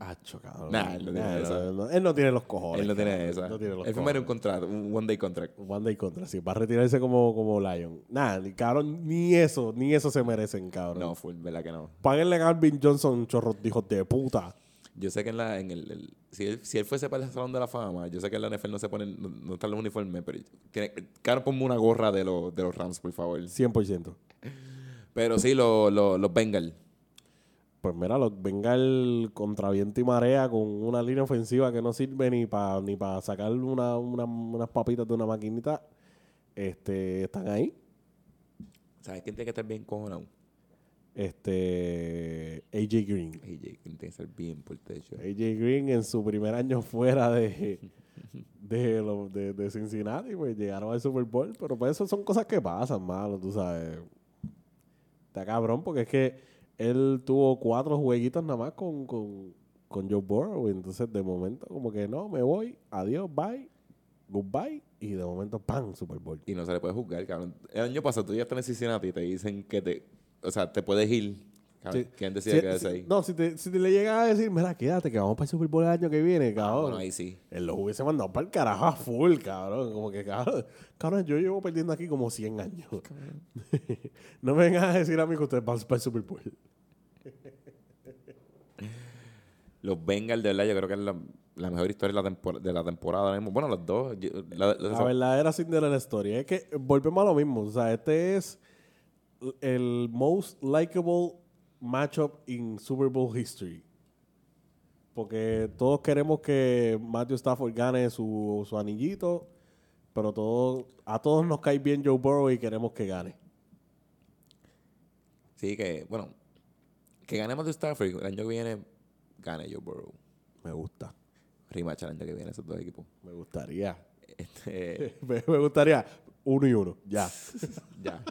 Acho, cabrón. Nah, él no tiene Nah, esa. no, no, él no tiene los cojones. Él no tiene cabrón. esa. No tiene los Él un contrato, un one day contract. One day contra, sí. Va a retirarse como, como Lion. Nada, ni cabrón, ni eso, ni eso se merecen, cabrón. No, full, ¿verdad que no? Páguenle a Calvin Johnson, chorros de hijos de puta. Yo sé que en la, en el, el- si, él, si él fuese para el Salón de la Fama, yo sé que en la NFL no se ponen, no, no están los uniformes, pero tiene, claro, ponme una gorra de, los de los Rams, por favor. 100%. Pero sí, lo- lo- los Bengals. Pues mira, los Bengals contra viento y marea con una línea ofensiva que no sirve ni para ni para sacar una, una- unas papitas de una maquinita. Este, están ahí. ¿Sabes quién tiene que estar bien cojonado? Este, AJ Green. AJ, quién tiene que estar bien por el techo. AJ Green en su primer año fuera de, de, lo- de, de Cincinnati, pues llegaron al Super Bowl. Pero pues eso son cosas que pasan, malo, tú sabes. Está cabrón, porque es que él tuvo cuatro jueguitos nada más con, con, con Joe Burrow. y Entonces, de momento, como que no, me voy, adiós, bye, goodbye. Y de momento, ¡pam! Super Bowl. Y no se le puede juzgar, cabrón. El año pasado tú ya estás en Cincinnati y te dicen que te... O sea, te puedes ir. Sí. ¿Quién decide Si- quedarse si- ahí? No, si te, si te le llega a decir, mira, quédate, que vamos para el Super Bowl el año que viene, Ah, cabrón. bueno, ahí sí. Él los hubiese mandado para el carajo a full, cabrón. Como que, cabrón, cabrón, yo llevo perdiendo aquí como 100 años. no me vengan a decir a mí que ustedes van para el Super Bowl. Los Bengals, de verdad, yo creo que es la, la mejor historia de la, tempor- de la temporada. mismo. Bueno, los dos. yo- la- la- La verdadera Cinderella Story. Es que volvemos a lo mismo. O sea, este es el most likable matchup in Super Bowl history. Porque todos queremos que Matthew Stafford gane su, su anillito, pero todo, a todos nos cae bien Joe Burrow y queremos que gane. Sí, que, bueno, que ganemos de Stafford. El año que viene, gane Joe Burrow. Me gusta. Rematch el año que viene, esos dos equipos. Me gustaría. Este, me, me gustaría uno y uno. Ya. ya.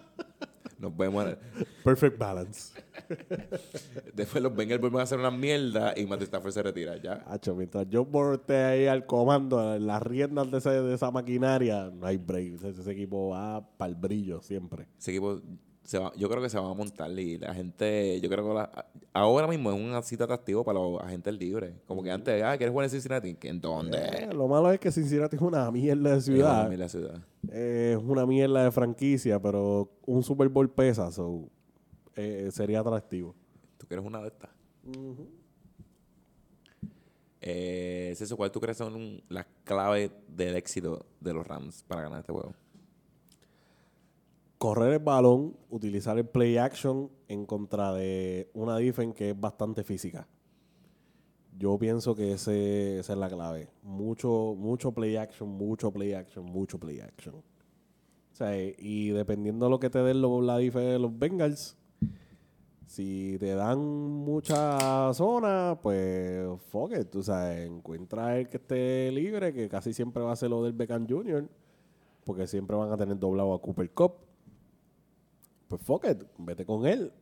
Nos vemos. Perfect balance. Después los Bengals vuelven a hacer una mierda y Matthew Stafford se retira. Ya. Hacho, mientras Joe Burrow esté ahí al comando, en las riendas de, ese- de esa maquinaria, no hay break. Ese, ese equipo va para el brillo siempre. Ese equipo, se va, yo creo que se va a montar y la gente, yo creo que la- ahora mismo es un sitio atractivo para los agentes libres. Como que antes, ah, ¿quieres jugar en Cincinnati? ¿Que ¿En dónde? Eh, lo malo es que Cincinnati es una mierda de ciudad. Es la ciudad. Es una mierda de franquicia, pero un Super Bowl pesa, so, eh, sería atractivo. ¿Tú quieres una de estas? Eh, es eso, ¿cuál tú crees son las claves del éxito de los Rams para ganar este juego? Correr el balón, utilizar el play action en contra de una defense que es bastante física. Yo pienso que ese, esa es la clave. Mucho, mucho play action, mucho play action, mucho play action. O sea, y dependiendo de lo que te den lo- la defense de los Bengals, si te dan mucha zona, pues fuck it, tú sabes, encuentra el que esté libre, que casi siempre va a ser lo del Beckham Jr., porque siempre van a tener doblado a Cooper Cup pues fuck it, vete con él.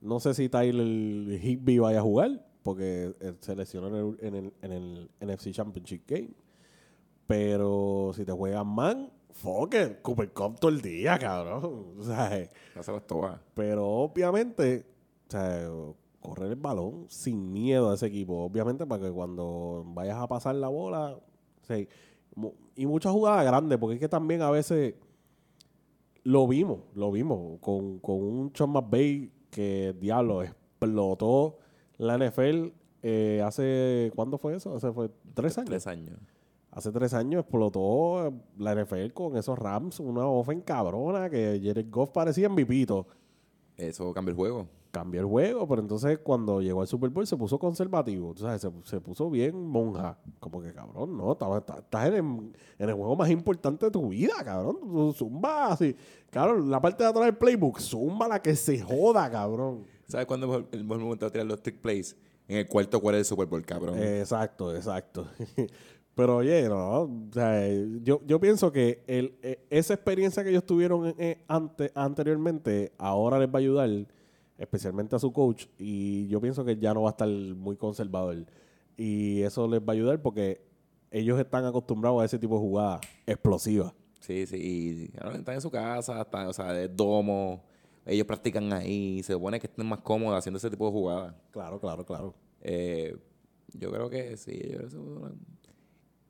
No sé si Tyler Higby vaya a jugar, porque eh, se lesionó en el, en el, en el NFC Championship Game. Pero si te juegan man, fuck it, Cooper Cup todo el día, cabrón. O sea, pero obviamente, o sea, correr el balón sin miedo a ese equipo. Obviamente, para que cuando vayas a pasar la bola, o sea, y muchas jugadas grandes, porque es que también a veces lo vimos, lo vimos con, con un Sean McVay que, diablo, explotó la NFL eh, hace, ¿cuándo fue eso? Hace fue tres años. Tres años. Hace tres años explotó la NFL con esos Rams, una ofen cabrona que Jared Goff parecía en vipito. Eso cambia el juego. Cambió el juego, pero entonces cuando llegó al Super Bowl se puso conservativo. Sabes, se, se puso bien monja. Como que cabrón, no, estás estás en el, en el juego más importante de tu vida, cabrón. Zumba así. Cabrón, la parte de atrás del playbook, zumba la que se joda, cabrón. ¿Sabes cuándo es el mejor momento de tirar los trick plays? En el cuarto cuarto del Super Bowl, cabrón. Exacto, exacto. Pero oye, no, o sea, yo, yo pienso que el, eh, esa experiencia que ellos tuvieron eh, ante, anteriormente ahora les va a ayudar, especialmente a su coach, y yo pienso que ya no va a estar muy conservador. Y eso les va a ayudar porque ellos están acostumbrados a ese tipo de jugadas explosivas. Sí, sí. Y ahora están en su casa, están, o sea, de domo. Ellos practican ahí. Se supone que estén más cómodos haciendo ese tipo de jugadas. Claro, claro, claro. Eh, yo creo que sí. yo-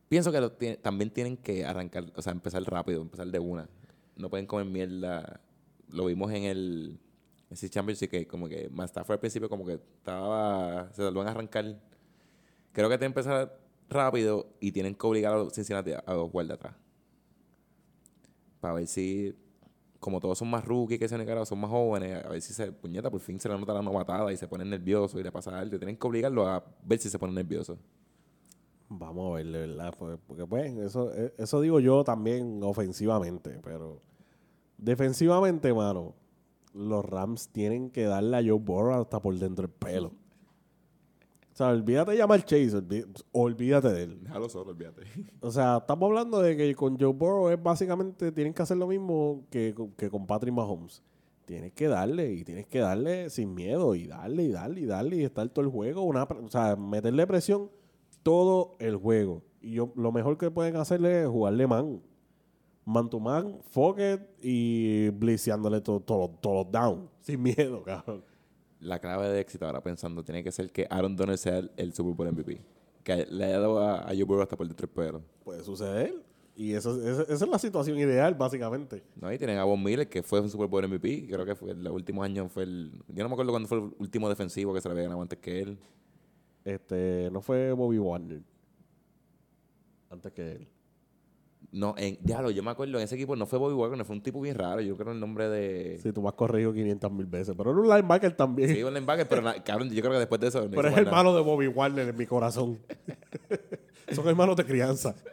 pienso que lo tiene- también tienen que arrancar, o sea, empezar rápido, empezar de una. No pueden comer mierda. Lo vimos en el ese Championship que como que Stafford al principio como que estaba, se van a arrancar. Creo que que empezar rápido y tienen que obligar a los Cincinnati a, jugar de atrás. Para ver si, como todos son más rookies que se han son más jóvenes, a ver si se, puñeta, por fin se le nota la novatada y se ponen nerviosos y le pasa algo. Tienen que obligarlo a ver si se ponen nerviosos. Vamos a ver, de verdad. pues, Porque pues, eso, eh, eso digo yo también ofensivamente, pero defensivamente, mano, los Rams tienen que darle a Joe Burrow hasta por dentro del pelo. O sea, olvídate de llamar Chase, olví- olvídate de él. Déjalo solo, olvídate. O sea, estamos hablando de que con Joe Burrow es básicamente tienen que hacer lo mismo que, con- que con Patrick Mahomes. Tienes que darle y tienes que darle sin miedo y darle y darle y darle y estar todo el juego. Una, o sea, meterle presión todo el juego. Y yo, lo mejor que pueden hacerle es jugarle man. Man to man, fuck it y blitzeándole todos todo, todos los down. Sin miedo, cabrón. La clave de éxito, ahora pensando, tiene que ser que Aaron Donald sea el, el Super Bowl MVP. Que le haya dado a, a Joe Burrow hasta por dentro del pelo. Puede suceder. Y eso, esa esa es la situación ideal, básicamente. ¿No? Y tienen a Von Miller, que fue un Super Bowl MVP. Creo que fue en los últimos años fue el... Yo no me acuerdo cuándo fue el último defensivo que se le había ganado antes que él. Este, no fue Bobby Warner. Antes que él. No, en, diablo, yo me acuerdo, en ese equipo no fue Bobby Wagner, fue un tipo bien raro. Yo creo el nombre de... Sí, tú me has corregido 500 mil veces. Pero era un linebacker también. Sí, un linebacker, pero na- cabrón, yo creo que después de eso... no pero es nada. hermano de Bobby Warner en mi corazón. Son hermanos de crianza.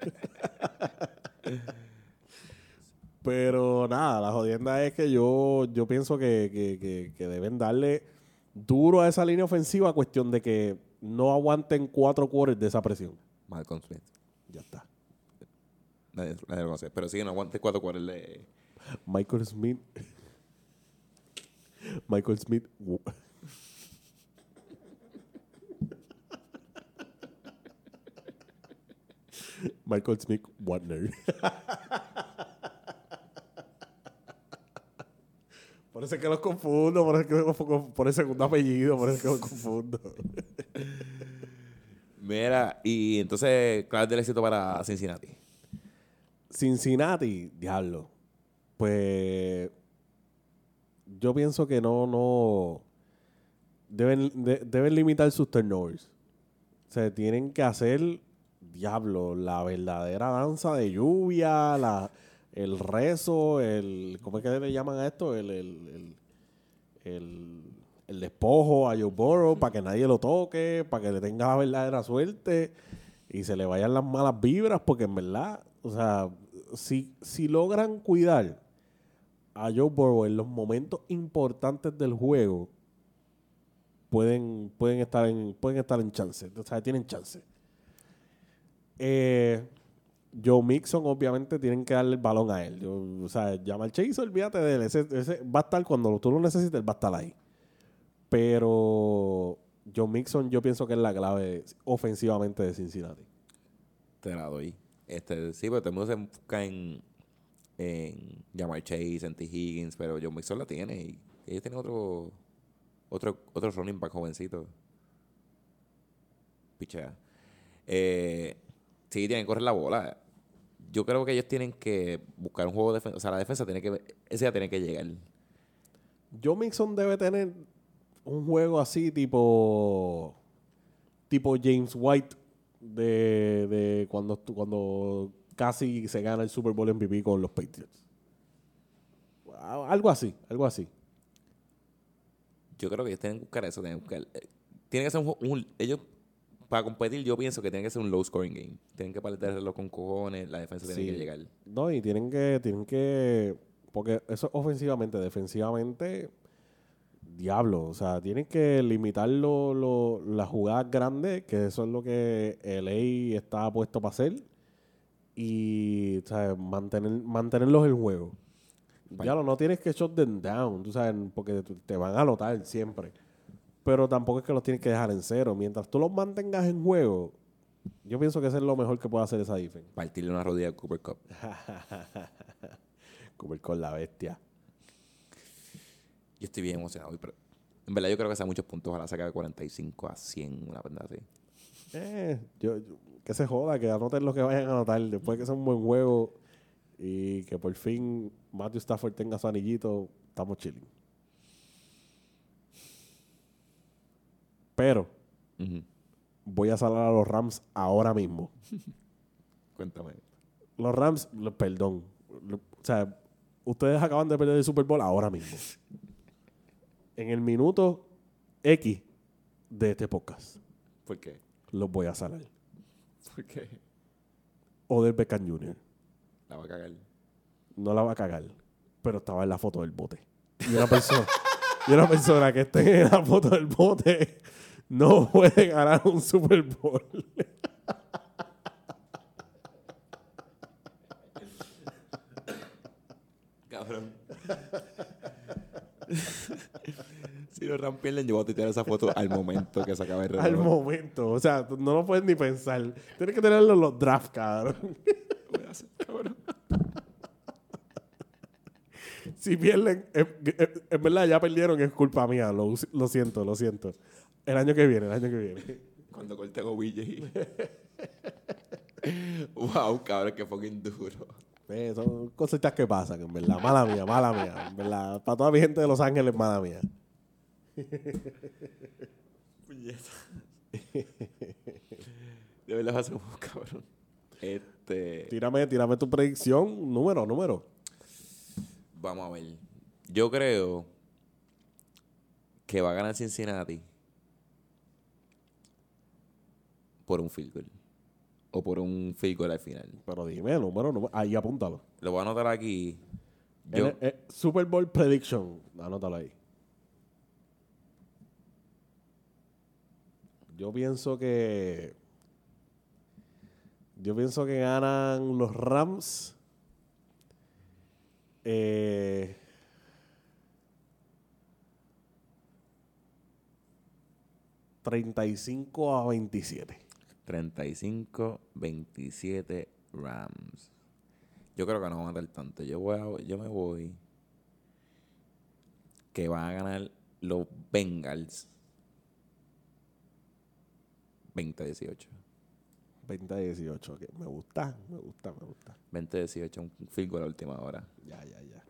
pero nada, la jodienda es que yo, yo pienso que, que- que- que deben darle duro a esa línea ofensiva, cuestión de que no aguanten cuatro quarters de esa presión. Malcolm Smith. Ya está. Nadie, nadie lo conoce. Pero sí, no aguante cuatro cuartos de... Michael Smith. Michael Smith. Michael Smith Warner. Por eso es que los confundo, por eso es que los por el segundo apellido, por eso es que los confundo. Mira, y entonces, clave del éxito para Cincinnati. Cincinnati, diablo. Pues yo pienso que no, no deben, de- deben limitar sus turnovers. O sea, tienen que hacer, diablo, la verdadera danza de lluvia, la, el rezo, el, ¿cómo es que le llaman a esto? El, el, el, el- el despojo a Joe Burrow para que nadie lo toque, para que le tenga la verdadera suerte y se le vayan las malas vibras, porque en verdad, o sea, si, si logran cuidar a Joe Burrow en los momentos importantes del juego, pueden, pueden, estar, en, pueden estar en chance, o sea, tienen chance. Eh, Joe Mixon, obviamente, tienen que darle el balón a él. O sea, Jamal Chase, olvídate de él. Ese va a estar cuando tú lo necesites, él va a estar ahí. Pero Joe Mixon, yo pienso que es la clave ofensivamente de Cincinnati. Te la doy. Este, sí, pero todo el mundo se enfoca en, en Jamar Chase, en T. Higgins, pero John Mixon la tiene y ellos tienen otro, otro, otro running back jovencito. Pichea. Eh, sí, tienen que correr la bola. Yo creo que ellos tienen que buscar un juego de defensa. O sea, la defensa tiene que... Ese ya tiene que llegar. Joe Mixon debe tener un juego así tipo tipo James White de, de cuando cuando casi se gana el Super Bowl MVP con los Patriots. Algo así, algo así. Yo creo que ellos tienen que buscar eso. Tienen que, buscar, eh, tiene que ser un, un- Ellos, para competir, yo pienso que tiene que ser un low scoring game. Tienen que paletarlo con cojones. La defensa tiene Sí. que llegar. No, y tienen que, tienen que, porque eso es ofensivamente, defensivamente, diablo, o sea, tienen que limitar lo, lo- las jugadas grandes, que eso es lo que LA está puesto para hacer, y o sea, mantener, mantenerlos en juego. Vaya. Diablo, no tienes que shut them down, tú sabes, porque te- van a anotar siempre. pero tampoco es que los tienes que dejar en cero. Mientras tú los mantengas en juego, yo pienso que eso es lo mejor que puede hacer esa defense. Partirle una rodilla a Cooper Cup. Cooper con la bestia. Yo estoy bien emocionado. Pero en verdad yo creo que sea muchos puntos. Ojalá saque de 45 a 100, una pendeja así. Eh, yo, yo- que se joda, que anoten lo que vayan a anotar. Después que sea un buen juego y que por fin Matthew Stafford tenga su anillito, estamos chilling. Pero voy a salar a los Rams ahora mismo. Cuéntame. Los Rams, perdón. o sea, ustedes acaban de perder el Super Bowl ahora mismo. En el minuto X de este podcast, ¿Por qué? los voy a salar. ¿Por qué? Odell Beckham Jr. La va a cagar. no la va a cagar, pero estaba en la foto del bote. Y una persona, y una persona que esté en la foto del bote no puede ganar un Super Bowl. Cabrón. Pierden, yo voy a tuitear esa foto al momento que se acabe el reloj. Al momento. O sea, no lo puedes ni pensar. Tienes que tenerlo en los drafts, cabrón. Voy a hacer, cabrón. Si pierden, es- es- en verdad ya perdieron, es culpa mía. Lo, lo siento, lo siento. El año que viene, el año que viene. Cuando corte OBJ. wow, cabrón, que fucking duro. Eh, son cositas que pasan, en verdad. Mala mía, mala mía. En verdad. Para toda mi gente de Los Ángeles, mala mía. De verdad va a ser un cabrón. Este. Tírame, tírame tu predicción. Número, número. Vamos a ver. Yo creo que va a ganar Cincinnati por un field goal. O por un field goal al final. Pero dime, número, número. Ahí apúntalo. Lo voy a anotar aquí. Yo, En el- eh, Super Bowl Prediction. Anótalo ahí. Yo pienso que. Yo pienso que ganan los Rams. Eh, ...35 a 27. 35-27 Rams. Yo creo que no van a dar tanto. Yo, voy a- yo me voy que van a ganar los Bengals 20-18. 20 a 18. que me gusta, me gusta, me gusta. 20-18, un field goal a última hora. Ya, ya, ya.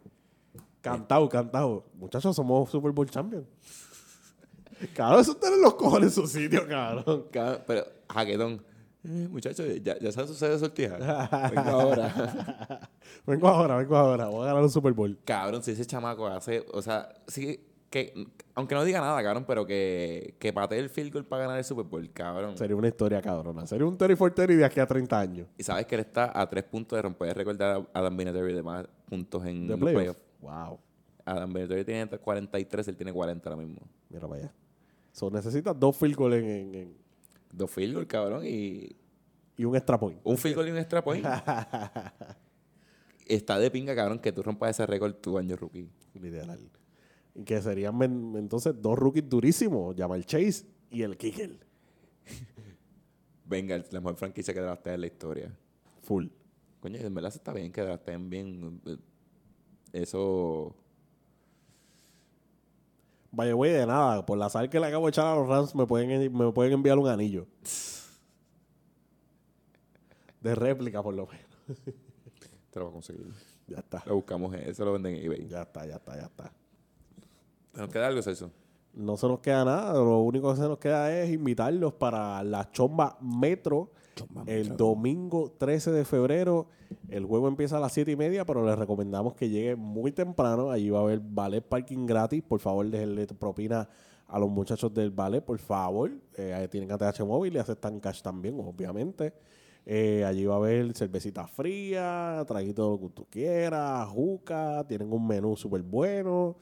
Cantado, cantado. Muchachos, somos Super Bowl Champions. Cabrón, eso tener los cojones en su sitio, cabrón. Ca- Pero, jaquetón. Eh, muchachos, ya, ya saben sucede sortija. Vengo ahora. vengo ahora, vengo ahora. Voy a ganar un Super Bowl. cabrón, si ese chamaco hace, o sea, sí que, aunque no diga nada, cabrón, pero que, que patee el field goal para ganar el Super Bowl, cabrón. Sería una historia cabrona. Sería un Terry for Terry de aquí a 30 años. Y sabes que él está a tres puntos de romper el récord de Adam Vinatieri de más puntos en los playoff. playoffs. Wow. Adam Vinatieri tiene 43, él tiene 40 ahora mismo. Mira para allá. So, necesitas dos field goals en, en- en- Dos field goal, cabrón, y y un extra point. un field goal y un extra point. Está de pinga, cabrón, que tú rompas ese récord tu año rookie. Literal. Que serían entonces dos rookies durísimos. Jamal Chase y el Kicker. Venga, la mejor franquicia que draftea en la historia. Full. Coño, en verdad está bien que drafteen bien. eh, Eso. Vaya, güey, de nada. Por la sal que le acabo de echar a los Rams, me pueden, me pueden enviar un anillo. De réplica, por lo menos. Te lo voy a conseguir. Ya está. Lo buscamos, eso lo venden en eBay. Ya está, ya está, ya está. ¿Nos queda algo, Celso? No se nos queda nada. Lo único que se nos queda es invitarlos para la Chomba Metro el domingo 13 de febrero. El juego empieza a las 7 y media, pero les recomendamos que llegue muy temprano. Allí va a haber ballet parking gratis. Por favor, déjenle tu propina a los muchachos del ballet, por favor. Eh, ahí tienen ATH móvil y aceptan cash también, obviamente. Eh, allí va a haber cervecita fría, traguito lo que tú quieras, juca, tienen un menú súper bueno.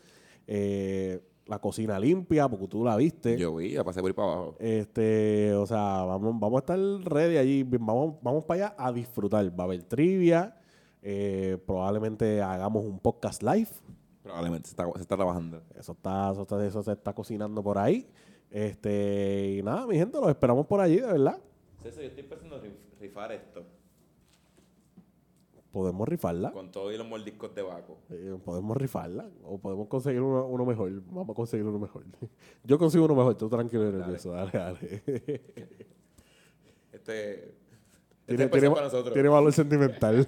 Eh, la cocina limpia, porque tú la viste. Yo vi, la pasé por ahí para abajo. Este, o sea, vamos, vamos a estar ready allí. Vamos, vamos para allá a disfrutar. Va a haber trivia. eh, probablemente hagamos un podcast live. Probablemente se está, se está trabajando. Eso está, eso está, eso se está cocinando por ahí. Este, y nada, mi gente, los esperamos por allí, de verdad. César, yo estoy pensando en rifar esto. Podemos rifarla. Con todos los mordiscos de Baco. Eh, podemos rifarla. O podemos conseguir uno, uno, mejor. Vamos a conseguir uno mejor. Yo consigo uno mejor. Tú tranquilo y nervioso. Dale, dale. Este. Tiene, este tiene, para nosotros. tiene valor sentimental.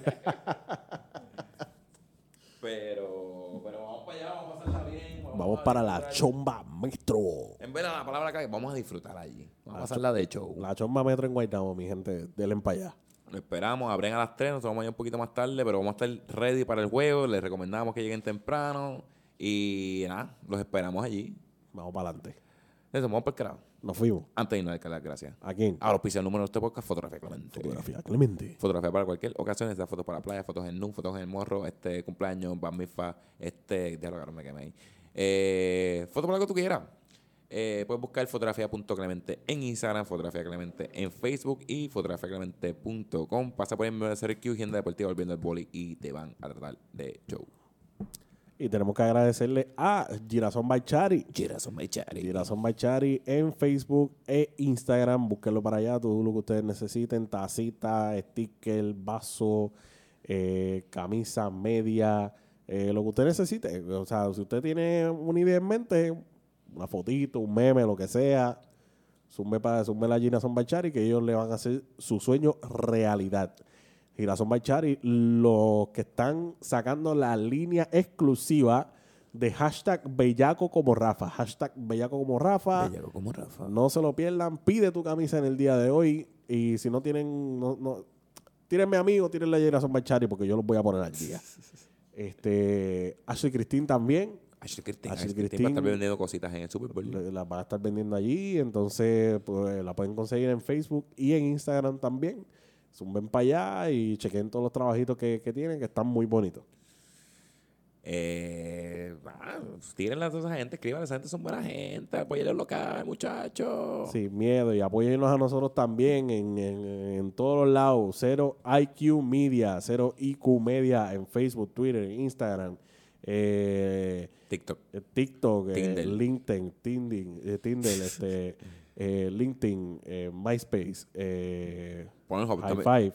pero, pero vamos para allá, vamos a pasarla bien. Vamos, para la chomba metro. En vez de la palabra que vamos a disfrutar allí. Vamos a pasarla de show. La chomba metro en Guaynabo, mi gente. Denle para allá. Lo esperamos, abren a las 3, nos vamos a ir un poquito más tarde, pero vamos a estar ready para el juego. Les recomendamos que lleguen temprano. Y nada, los esperamos allí. Vamos para adelante. Vamos para el carajo. Nos fuimos. Antes de irnos, las gracias. ¿A quién? A los oficiales número de este podcast, Fotografía Clemente. Fotografía Clemente. Fotografía para cualquier ocasión, sea fotos para la playa, fotos en NUM, fotos en el morro, este cumpleaños, bamifa, este, diálogo, me quemé ahí. Eh, fotos para lo que tú quieras. Eh, puedes buscar fotografía.clemente en Instagram, fotografía clemente en Facebook y fotografiaclemente.com. Pasa por el medio de hacer Q, agenda deportiva, volviendo al boli y te van a tratar de show. Y tenemos que agradecerle a Girasón Baichari. Girasón Baichari. Girasón Baichari en Facebook e Instagram. Búsquenlo para allá, todo lo que ustedes necesiten. Tacita, sticker, vaso, eh, camisa, media, eh, lo que usted necesite. O sea, si usted tiene una idea en mente, una fotito, un meme, lo que sea. Zumbe, para, zumbe la Gina Bachari, que ellos le van a hacer su sueño realidad. Girasón Bachari, los que están sacando la línea exclusiva de hashtag Bellaco como Rafa. Hashtag Bellaco como Rafa. Bellaco como Rafa. No se lo pierdan. Pide tu camisa en el día de hoy. Y si no tienen, no, no, tírenme amigo, tírenle a Girasón Bachari porque yo los voy a poner al día. este, Ashley Cristín también Ashley Christine. Ashley Christine va a estar vendiendo cositas en el Super Bowl. Las va a estar vendiendo allí, entonces pues, la pueden conseguir en Facebook y en Instagram también. Zumben para allá y chequen todos los trabajitos que, que tienen, que están muy bonitos. Eh, ah, tírenle a toda esa gente, escriban, esa gente son buena gente, apoyen los local, muchachos. Sin miedo, y apóyennos a nosotros también en, en, en, todos los lados. Cero IQ Media, Cero IQ Media en Facebook, Twitter, Instagram. Eh, TikTok. Eh, TikTok, eh, LinkedIn, Tinder, Tinder este, LinkedIn, MySpace, Pornhub, High Five.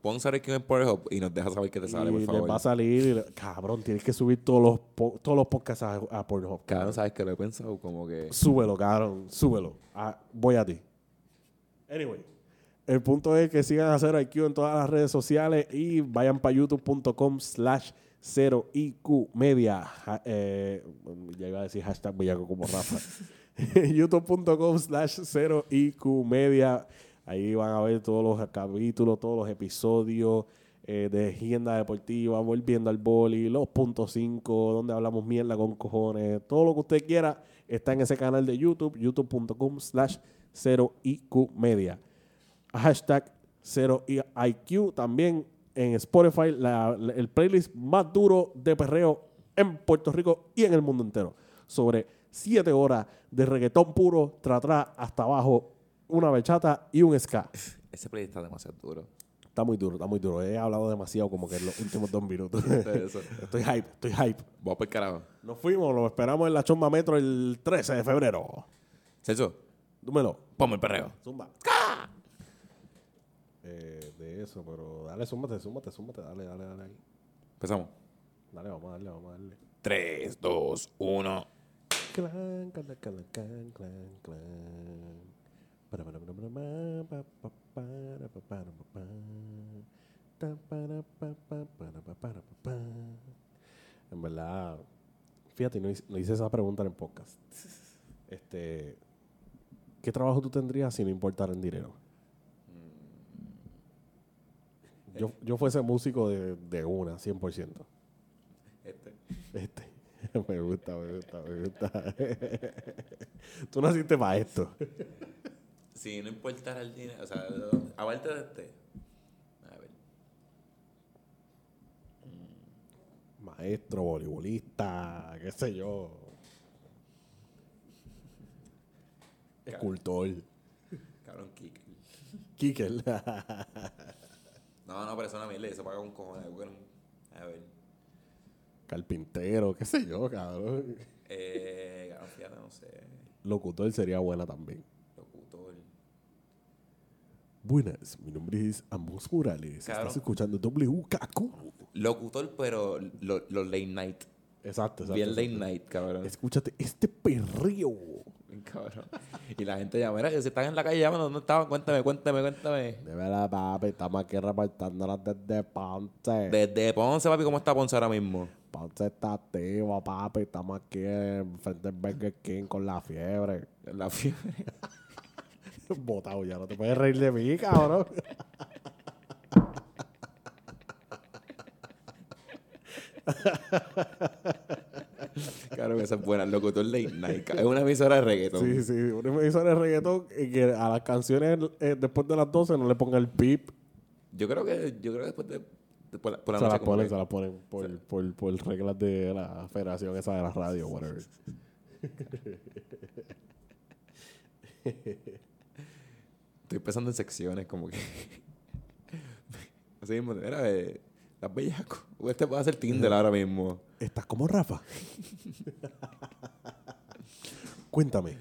Pon saber quién es Pornhub y nos deja saber qué te sale, por favor. va a salir, cabrón, tienes que subir todos los, todos los podcasts a, a Pornhub. Cabrón, sabes que lo he pensado como que. Súbelo, cabrón, súbelo. Ah, voy a ti. Anyway. El punto es que sigan a Cero IQ en todas las redes sociales y vayan para youtube.com slash Cero IQ Media. Eh, ya iba a decir hashtag bellaco como Rafa. youtube.com slash Cero IQ Media. Ahí van a ver todos los capítulos, todos los episodios eh, de Agenda Deportiva, volviendo al boli, los puntos 5, donde hablamos mierda con cojones. Todo lo que usted quiera está en ese canal de YouTube, youtube.com slash Cero IQ Media. Hashtag Cero IQ también en Spotify el playlist más duro de perreo en Puerto Rico y en el mundo entero. Sobre siete horas de reggaetón puro, tra, tra hasta abajo, una bachata y un ska. Ese playlist está demasiado duro. Está muy duro, está muy duro. He hablado demasiado como que en los últimos dos minutos. estoy hype, estoy hype. Vamos por carajo. Nos fuimos, lo esperamos en la Chomba Metro el 13 de febrero. Celso. Dúmelo. Ponme el perreo. Zumba. Eh, eso, pero dale, súmate, súmate, súmate, dale, dale, dale ahí. Empezamos. Dale, vamos a darle, vamos a darle. 3, 2, 1. Clan, clan, clan, clan, clan, clan. Para, para, para, para, para, para, para, para, para, para, En verdad, fíjate, no hice, no hice esa pregunta en el podcast. Este, ¿Qué trabajo tú tendrías si no importara el dinero? Yo, yo fuese músico de, de una, 100%. Este. Este. me gusta, me gusta, me gusta. Tú naciste para esto. Sí, no importa el dinero. O sea, aparte de este. A ver. Maestro, voleibolista, qué sé yo. Escultor. Cabrón, Kikel. Kikel. No, no, pero eso es una mierda. Eso paga un cojón. A ver. Carpintero, qué sé yo, cabrón. Eh, fíjate, no sé. Locutor sería buena también. Locutor. Buenas, mi nombre es Amos Morales. Estás escuchando WKQ. Locutor, pero lo- los late night. Exacto, exacto. Bien late night, cabrón. Escúchate este perrío. Bien cabrón. Y la gente llama, mira, si están en la calle llamando, ¿dónde estaban? Cuéntame, cuéntame, cuéntame. De verdad, papi, estamos aquí reportándolas desde Ponce. Desde Ponce, papi, ¿cómo está Ponce ahora mismo? Ponce está activo, papi. Estamos aquí frente al Burger King con la fiebre. La fiebre. Botado ya, no te puedes reír de mí, cabrón. Claro que esa es buena. Locutor late night. Es una emisora de reggaeton. Sí, sí, una emisora de reggaetón y que a las canciones eh, después de las 12 no le ponga el pip. Yo creo que, yo creo que después de, por la, por la Se las ponen, se las ponen por, por, por reglas de la federación esa de la radio, whatever. Estoy pensando en secciones como que. Así mismo, era de las bellacos. Este puede hacer Tinder ahora mismo. ¿Estás como Rafa? Cuéntame.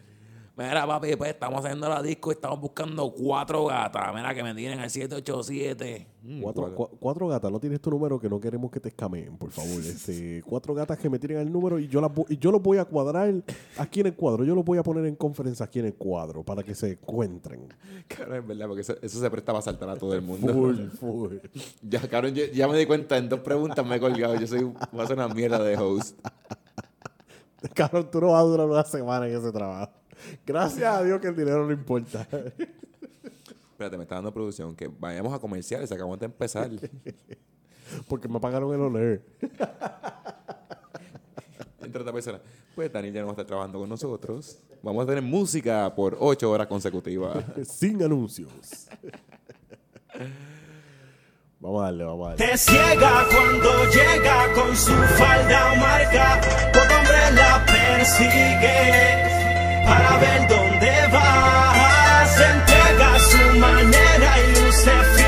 Mira, papi, pues estamos haciendo la disco y estamos buscando cuatro gatas. Mira, que me tienen al 787. Mm, Cuatro, cuatro. cua- cuatro gatas, no tienes tu número que no queremos que te escameen, por favor. Este, cuatro gatas que me tiren el número y yo, las y yo los voy a cuadrar aquí en el cuadro. Yo los voy a poner en conferencia aquí en el cuadro para que se encuentren. Cabrón, es verdad, porque eso, eso se presta para saltar a todo el mundo. Full, full. Ya, cabrón, yo- ya me di cuenta, en dos preguntas me he colgado. Yo soy, voy a ser una mierda de host. Cabrón, tú no vas a durar una semana en ese trabajo. Gracias a Dios que el dinero no importa. Espérate, me está dando producción. Que vayamos a comerciales, acabamos de empezar. Porque me pagaron el honor. Entre otra persona. Pues Daniel ya no va a estar trabajando con nosotros. Vamos a tener música por ocho horas consecutivas. Sin anuncios. Vamos a darle, vamos a darle. Te ciega cuando llega con su falda marca. Todo hombre la persigue para ver dónde steps